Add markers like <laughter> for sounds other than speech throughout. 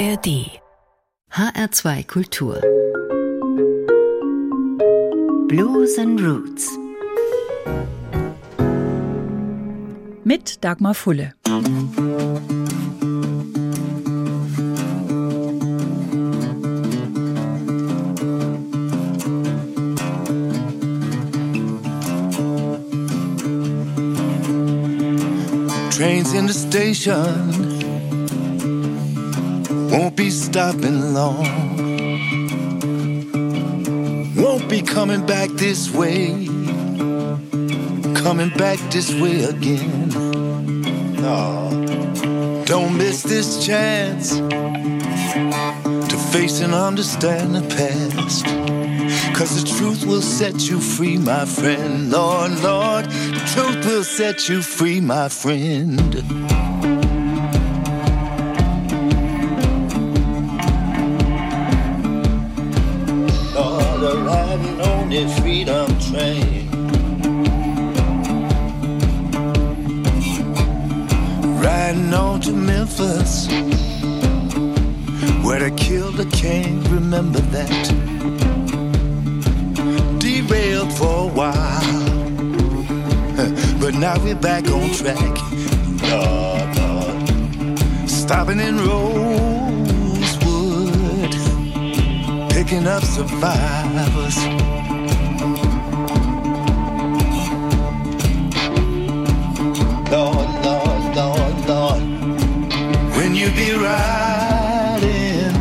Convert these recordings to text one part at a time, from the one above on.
ARD HR2 Kultur. Blues and Roots. Mit Dagmar Fulle. Trains in the station won't be stopping long. Won't be coming back this way, coming back this way again. Don't miss this chance to face and understand the past. Cause the truth will set you free, my friend. Lord, Lord, the truth will set you free, my friend. The freedom train. Riding on to Memphis, where they killed the king. Remember that derailed for a while. <laughs> But now we're back on track. Lord, Lord. Stopping in Rosewood, picking up survivors. Riding,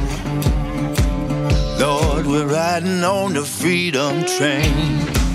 Lord, we're riding on the freedom train.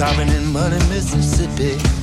Stopping in Money, Mississippi.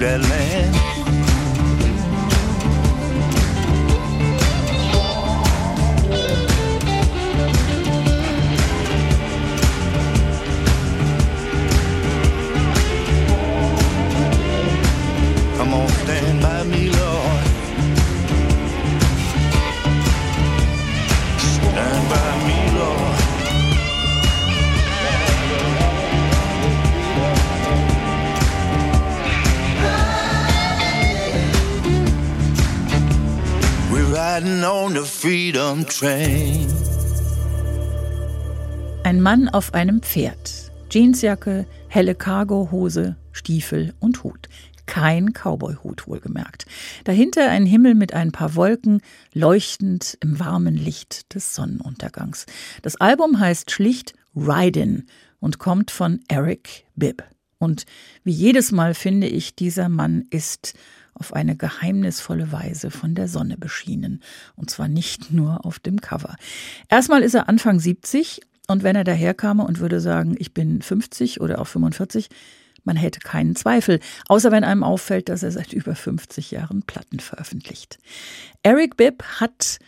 That land. Ein Mann auf einem Pferd. Jeansjacke, helle Cargohose, Stiefel und Hut. Kein Cowboyhut wohlgemerkt. Dahinter ein Himmel mit ein paar Wolken, leuchtend im warmen Licht des Sonnenuntergangs. Das Album heißt schlicht Ridin' und kommt von Eric Bibb. Und wie jedes Mal finde ich, dieser Mann ist auf eine geheimnisvolle Weise von der Sonne beschienen. Und zwar nicht nur auf dem Cover. Erstmal ist er Anfang 70 und wenn er daherkame und würde sagen, ich bin 50 oder auch 45, man hätte keinen Zweifel, außer wenn einem auffällt, dass er seit über 50 Jahren Platten veröffentlicht. Eric Bibb hat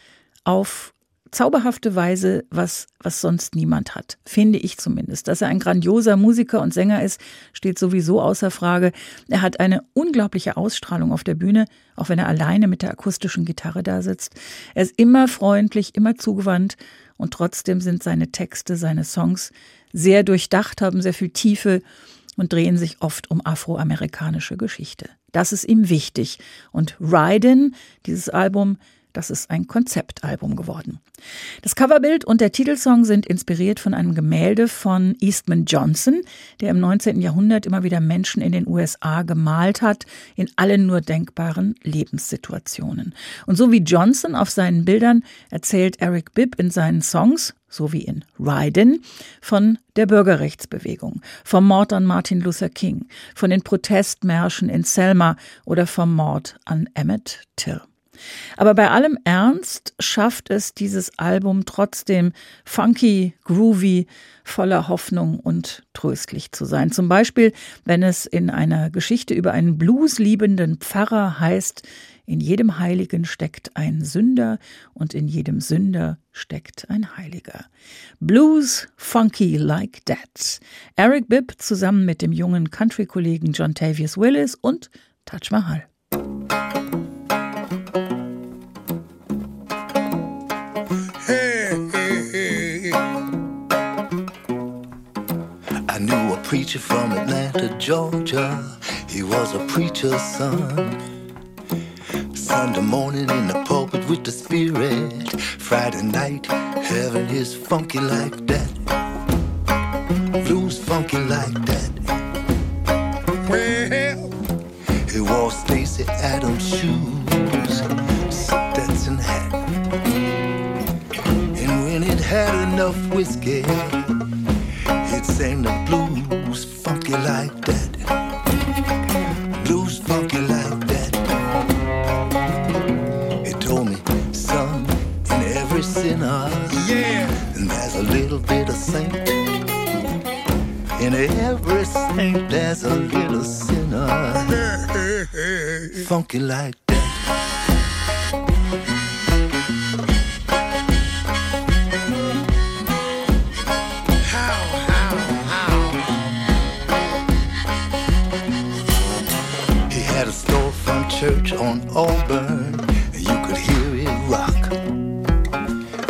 auf zauberhafte Weise, was, was sonst niemand hat, finde ich zumindest. Dass er ein grandioser Musiker und Sänger ist, steht sowieso außer Frage. Er hat eine unglaubliche Ausstrahlung auf der Bühne, auch wenn er alleine mit der akustischen Gitarre da sitzt. Er ist immer freundlich, immer zugewandt und trotzdem sind seine Texte, seine Songs sehr durchdacht, haben sehr viel Tiefe und drehen sich oft um afroamerikanische Geschichte. Das ist ihm wichtig. Und Ridin, dieses Album, das ist ein Konzeptalbum geworden. Das Coverbild und der Titelsong sind inspiriert von einem Gemälde von Eastman Johnson, der im 19. Jahrhundert immer wieder Menschen in den USA gemalt hat, in allen nur denkbaren Lebenssituationen. Und so wie Johnson auf seinen Bildern erzählt Eric Bibb in seinen Songs, so wie in Ridin, von der Bürgerrechtsbewegung, vom Mord an Martin Luther King, von den Protestmärschen in Selma oder vom Mord an Emmett Till. Aber bei allem Ernst schafft es dieses Album trotzdem funky, groovy, voller Hoffnung und tröstlich zu sein. Zum Beispiel, wenn es in einer Geschichte über einen bluesliebenden Pfarrer heißt, in jedem Heiligen steckt ein Sünder und in jedem Sünder steckt ein Heiliger. Blues funky like that. Eric Bibb zusammen mit dem jungen Country-Kollegen John Tavius Willis und Taj Mahal. Preacher from Atlanta, Georgia. He was a preacher's son. Sunday morning in the pulpit with the spirit. Friday night, heaven is funky like that. Blues funky like that. Well, he wore Stacy Adams shoes, Stetson hat. And when it had enough whiskey, In every saint, there's a little sinner. funky like that. How how He had a storefront church on Auburn, you could hear it rock.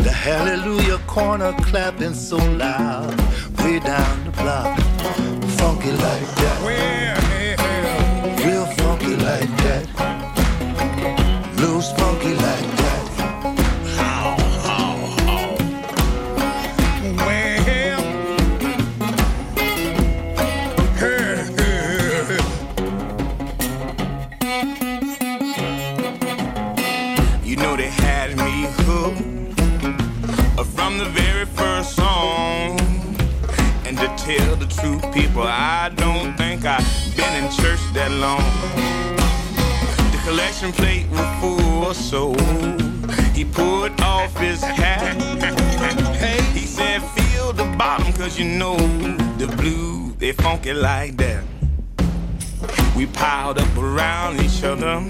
The Hallelujah corner clapping so loud, way down the block, people. I don't think I've been in church that long. The collection plate was full, so he put off his hat. He said, feel the bottom, cause you know the blue, they funky like that. We piled up around each other.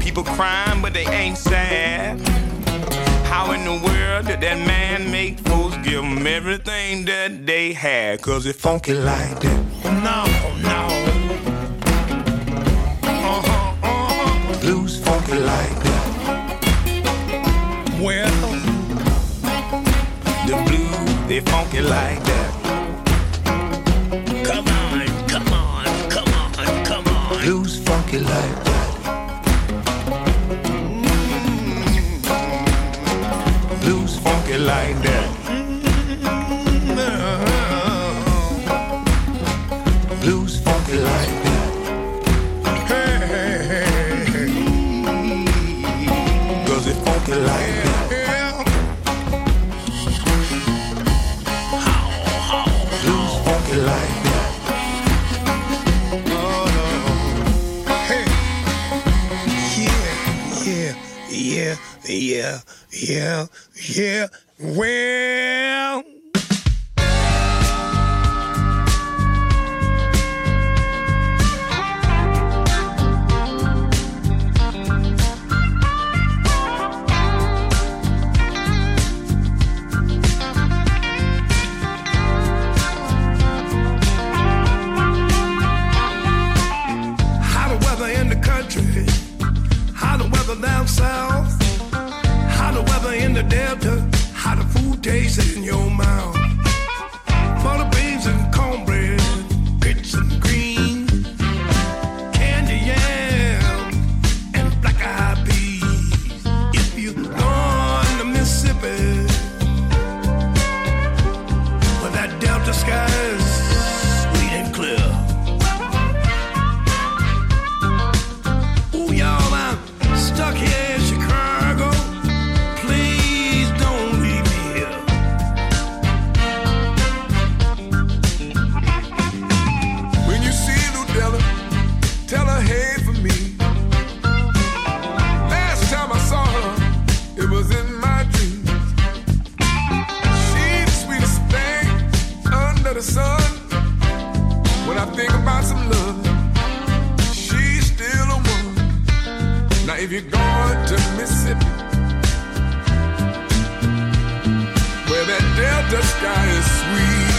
People crying, but they ain't sad. How in the world did that man make folks give them everything that they had? Cause it funky like that. No, no. Uh-huh, uh-huh. Blues funky like that. Well, the blues, they funky like that. Come on, come on, come on, come on. Blues funky like that. like that. Blues funky like that. It funky like that. Blues funky like that. Oh, Yeah, yeah, yeah, yeah yeah, yeah. country, the weather down south, hotter weather in the delta, hotter food tastes in your mouth. about some love. She's still a woman. Now, if you're going to Mississippi, where that Delta sky is sweet.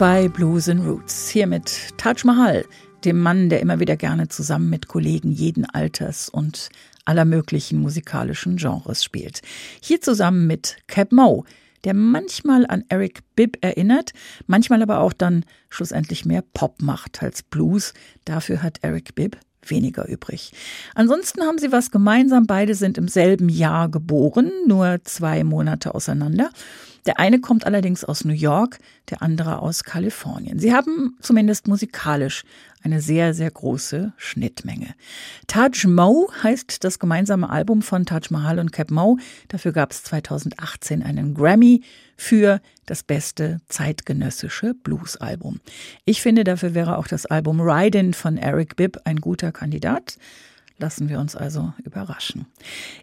And Roots. Hier mit Taj Mahal, dem Mann, der immer wieder gerne zusammen mit Kollegen jeden Alters und aller möglichen musikalischen Genres spielt. Hier zusammen mit Cap Moe, der manchmal an Eric Bibb erinnert, manchmal aber auch dann schlussendlich mehr Pop macht als Blues. Dafür hat Eric Bibb weniger übrig. Ansonsten haben sie was gemeinsam. Beide sind im selben Jahr geboren, nur zwei Monate auseinander. Der eine kommt allerdings aus New York, der andere aus Kalifornien. Sie haben zumindest musikalisch eine sehr, sehr große Schnittmenge. Taj Mo heißt das gemeinsame Album von Taj Mahal und Cap Mo. Dafür gab es 2018 einen Grammy für das beste zeitgenössische Bluesalbum. Ich finde, dafür wäre auch das Album Ride-In von Eric Bibb ein guter Kandidat. Lassen wir uns also überraschen.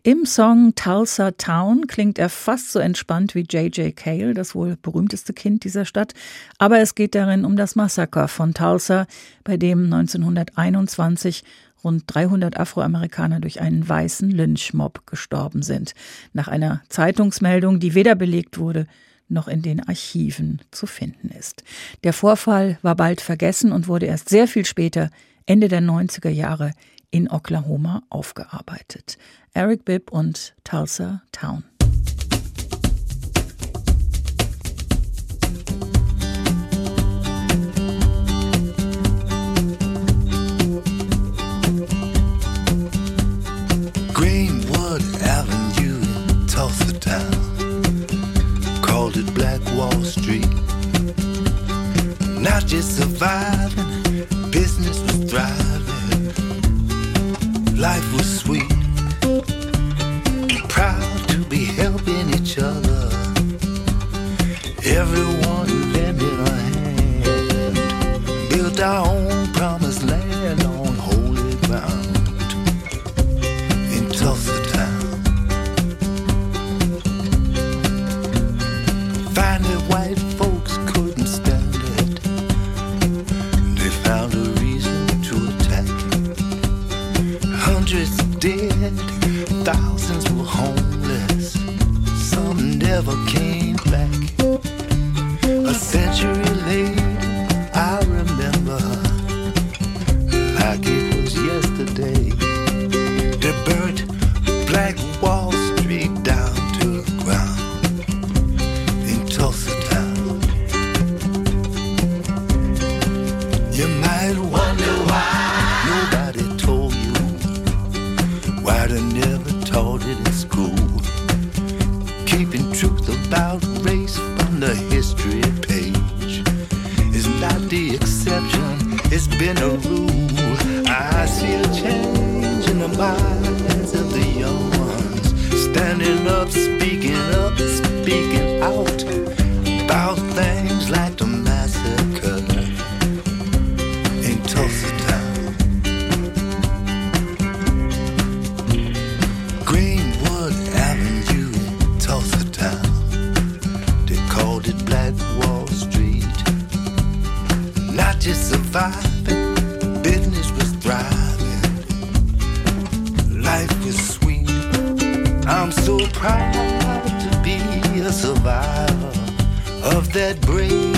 Im Song Tulsa Town klingt er fast so entspannt wie J.J. Cale, das wohl berühmteste Kind dieser Stadt. Aber es geht darin um das Massaker von Tulsa, bei dem 1921 rund 300 Afroamerikaner durch einen weißen Lynchmob gestorben sind. Nach einer Zeitungsmeldung, die weder belegt wurde, noch in den Archiven zu finden ist. Der Vorfall war bald vergessen und wurde erst sehr viel später, Ende der 90er Jahre, in Oklahoma aufgearbeitet. Eric Bibb und Tulsa Town. Wall Street. Not just surviving, business was thriving life was sweet. Proud to be helping each other. Everyone lending a hand. Built our own it's been a rule. I see a change in the minds of the young ones, standing up, speaking up, speaking out about things like proud to be a survivor of that brave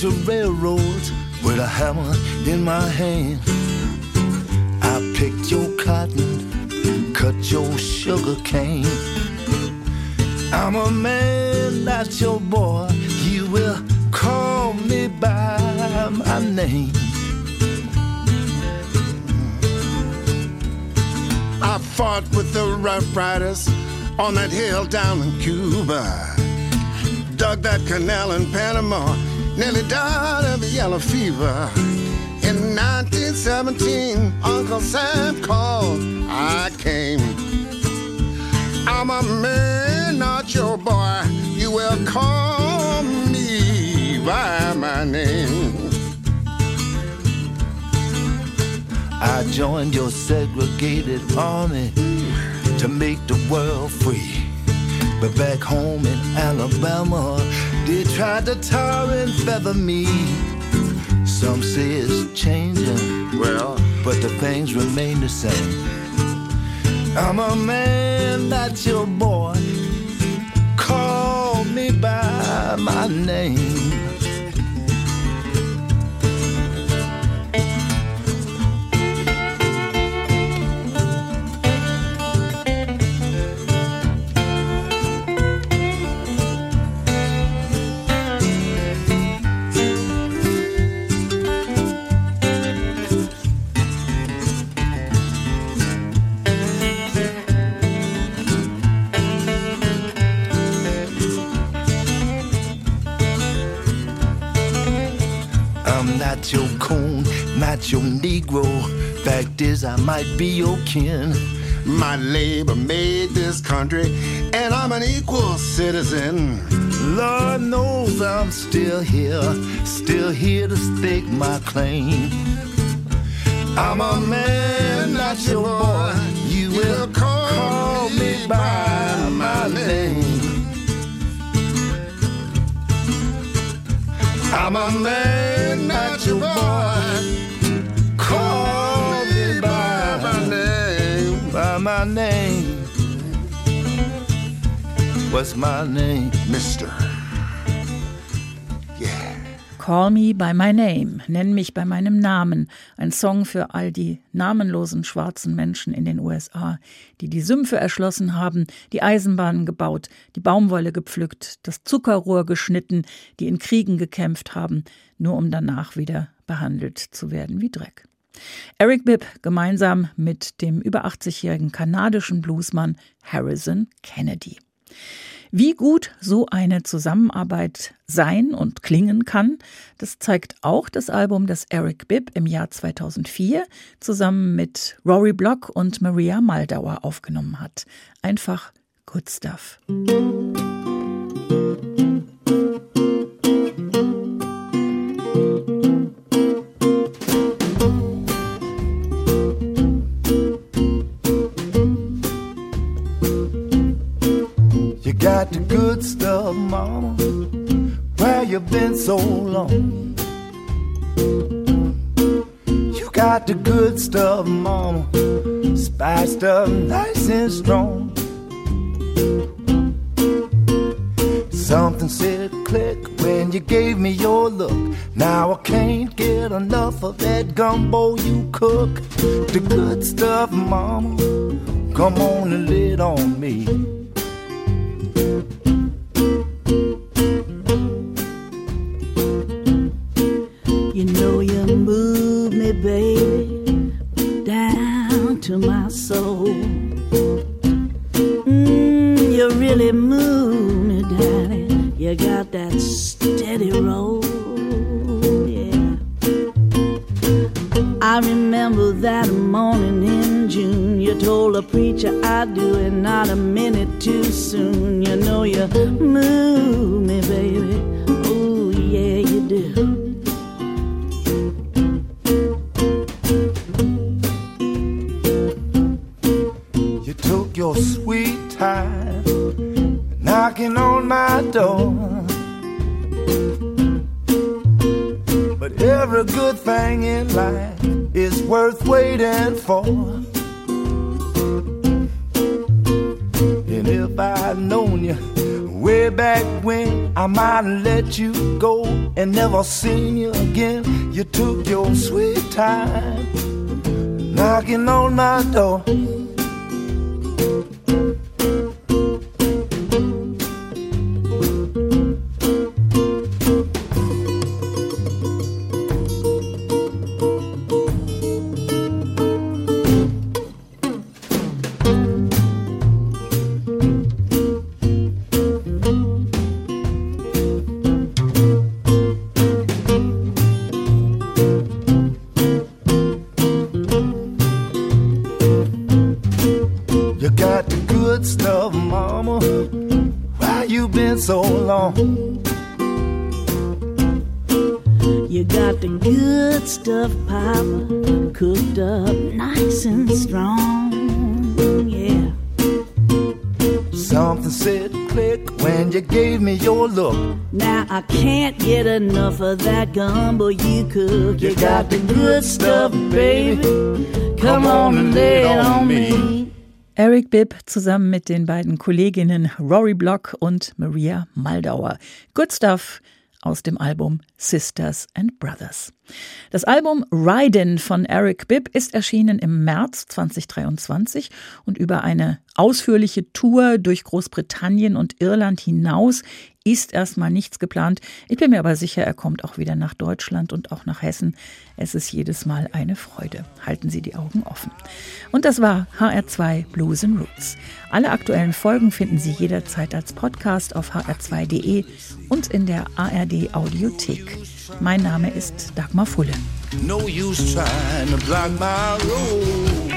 Built your railroads with a hammer in my hand. I picked your cotton, cut your sugar cane. I'm a man, not your boy. You will call me by my name. I fought with the Rough Riders on that hill down in Cuba. Dug that canal in Panama, nearly died of yellow fever. In 1917, Uncle Sam called, I came. I'm a man, not your boy. You will call me by my name. I joined your segregated army to make the world free. But back home in Alabama, they tried to tar and feather me. Some say it's changing, Well, but the things remain the same. I'm a man, not your boy. Call me by my name. Your Negro. Fact is, I might be your kin. my labor made this country, and I'm an equal citizen. Lord knows I'm still here, still here to stake my claim. I'm a man, not your boy. You will call me by my name. I'm a man, name. What's my name? Mister. Yeah. Call Me by My Name, nenn mich bei meinem Namen, ein Song für all die namenlosen schwarzen Menschen in den USA, die die Sümpfe erschlossen haben, die Eisenbahnen gebaut, die Baumwolle gepflückt, das Zuckerrohr geschnitten, die in Kriegen gekämpft haben, nur um danach wieder behandelt zu werden wie Dreck. Eric Bibb gemeinsam mit dem über 80-jährigen kanadischen Bluesmann Harrison Kennedy. Wie gut so eine Zusammenarbeit sein und klingen kann, das zeigt auch das Album, das Eric Bibb im Jahr 2004 zusammen mit Rory Block und Maria Maldauer aufgenommen hat. Einfach Good Stuff. You Come on and lay it on me. You know you move me, baby, down to my soul. Mm, you really move me, darling. You got that steady roll, yeah. I remember that morning I'd do it not a minute too soon. You know you move me, baby. Never seen you again. You took your sweet time knocking on my door. Enough of that gumbo you cook. You got the good stuff, baby. Come on and lay it on me. Eric Bibb zusammen mit den beiden Kolleginnen Rory Block und Maria Maldauer. Good Stuff aus dem Album Sisters and Brothers. Das Album Ridin von Eric Bibb ist erschienen im März 2023 und über eine ausführliche Tour durch Großbritannien und Irland hinaus ist erstmal nichts geplant. Ich bin mir aber sicher, er kommt auch wieder nach Deutschland und auch nach Hessen. Es ist jedes Mal eine Freude. Halten Sie die Augen offen. Und das war HR2 Blues and Roots. Alle aktuellen Folgen finden Sie jederzeit als Podcast auf hr2.de und in der ARD Audiothek. Mein Name ist Dagmar Fulle. No use trying to block my road.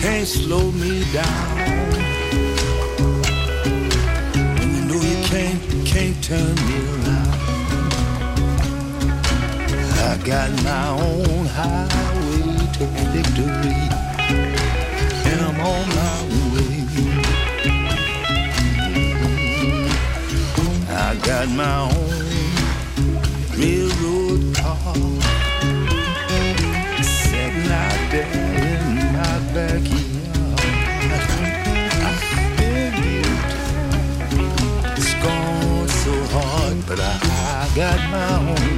Can't slow me down. Turn me around. I got my own highway to victory, and I'm on my way. I got my own railroad car, sitting out there in my backyard. Got my own.